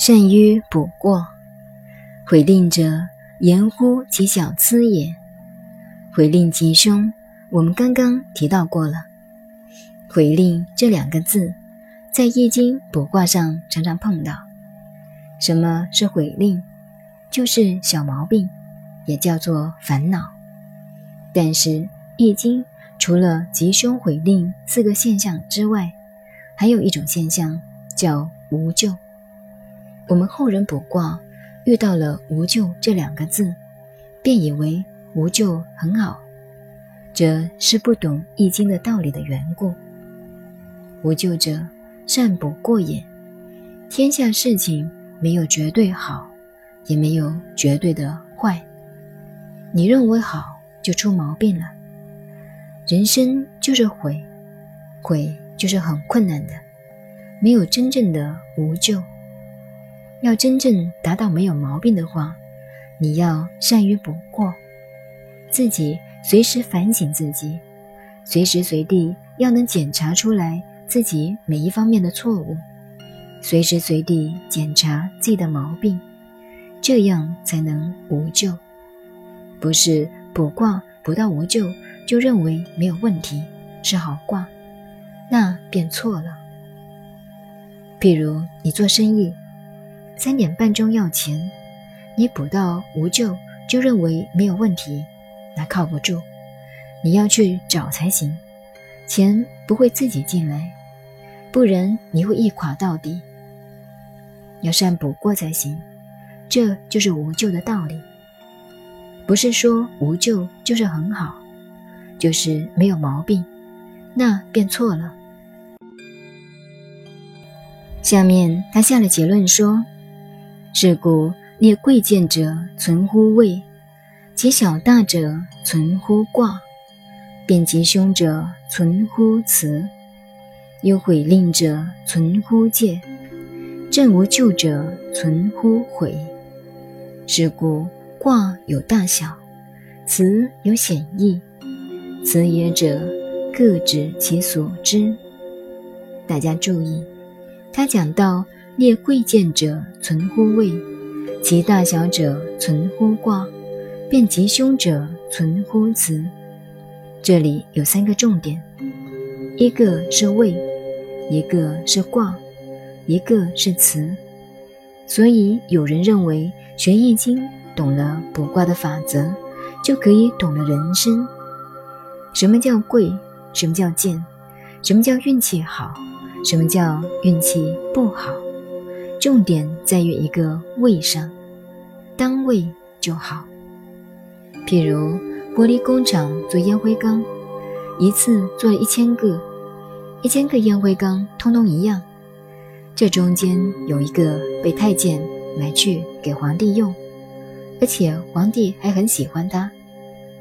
善于卜卦，悔令者，言乎其小疵也。悔令吉凶，我们刚刚提到过了。悔令这两个字，在易经卜卦上常常碰到。什么是悔令？就是小毛病，也叫做烦恼。但是易经除了吉凶悔令四个现象之外，还有一种现象叫无咎。我们后人卜卦遇到了“无咎”这两个字，便以为无咎很好，这是不懂易经的道理的缘故。无咎者，善卜过也。天下事情没有绝对好，也没有绝对的坏。你认为好，就出毛病了。人生就是悔，悔就是很困难的，没有真正的无咎。要真正达到没有毛病的话，你要善于补过，自己随时反省自己，随时随地要能检查出来自己每一方面的错误，随时随地检查自己的毛病，这样才能无咎。不是卜卦卜到无咎就认为没有问题是好卦，那便错了。譬如你做生意。三点半钟要钱，你补到无救就认为没有问题，那靠不住，你要去找才行，钱不会自己进来，不然你会一垮到底。要善补过才行，这就是无救的道理。不是说无救就是很好，就是没有毛病，那便错了。下面他下了结论说。是故列贵贱者存乎位，其小大者存乎卦，变吉凶者存乎辞，忧悔令者存乎戒，正无咎者存乎悔。是故卦有大小，辞有显义，辞也者各指其所知。大家注意，他讲到。列贵贱者存乎位，其大小者存乎卦，变吉凶者存乎辞。这里有三个重点：一个是位，一个是卦，一个是辞。所以有人认为学易经懂了卜卦的法则，就可以懂了人生。什么叫贵？什么叫贱？什么叫运气好？什么叫运气不好？重点在于一个位上，单位就好。譬如玻璃工厂做烟灰缸，一次做了一千个，一千个烟灰缸通通一样。这中间有一个被太监买去给皇帝用，而且皇帝还很喜欢它，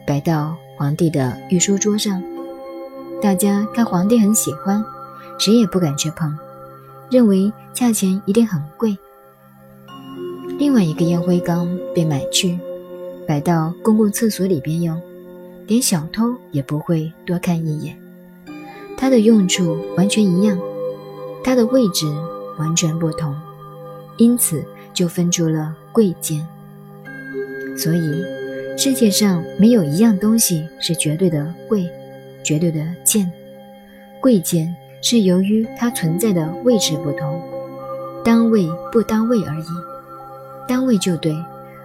摆到皇帝的御书桌上。大家看皇帝很喜欢，谁也不敢去碰。认为价钱一定很贵。另外一个烟灰缸被买去，摆到公共厕所里边用，连小偷也不会多看一眼。它的用处完全一样，它的位置完全不同，因此就分出了贵贱。所以世界上没有一样东西是绝对的贵，绝对的贱，贵贱。是由于它存在的位置不同，单位不单位而已，单位就对，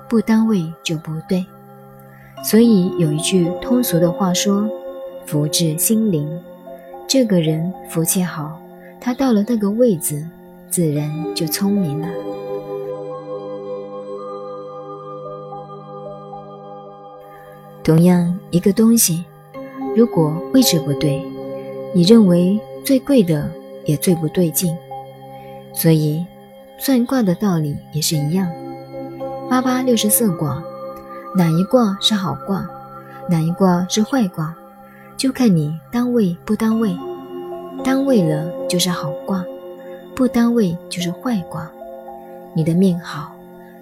不单位就不对。所以有一句通俗的话说：“福至心灵。”这个人福气好，他到了那个位子，自然就聪明了。同样一个东西，如果位置不对，你认为？最贵的也最不对劲，所以算卦的道理也是一样。八八六十四卦，哪一卦是好卦，哪一卦是坏卦，就看你单位不单位。单位了就是好卦，不单位就是坏卦。你的命好，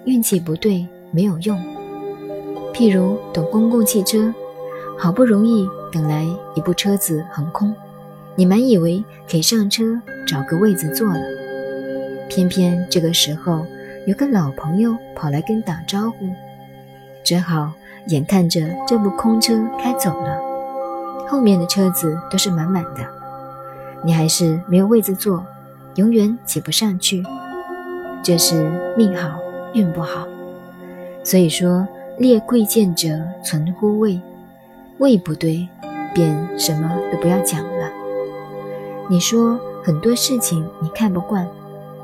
运气不对没有用。譬如等公共汽车，好不容易等来一部车子横空。你们以为可以上车找个位子坐了，偏偏这个时候有个老朋友跑来跟打招呼，只好眼看着这部空车开走了，后面的车子都是满满的，你还是没有位子坐，永远挤不上去。这是命好运不好。所以说，列贵贱者存乎位，位不对，便什么都不要讲。你说很多事情你看不惯，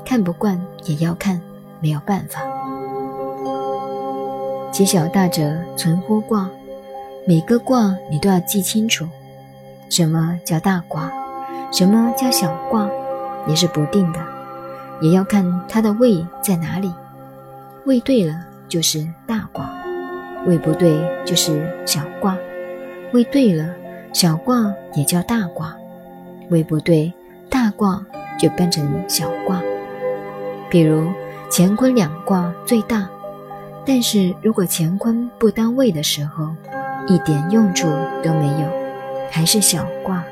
看不惯也要看。没有办法。其小大者存乎卦，每个卦你都要记清楚，什么叫大卦，什么叫小卦，也是不定的，也要看它的位在哪里。位对了就是大卦，位不对就是小卦。位对了，小卦也叫大卦；位不对，大卦就变成小卦。比如。乾坤两卦最大，但是如果乾坤不当位的时候，一点用处都没有，还是小卦。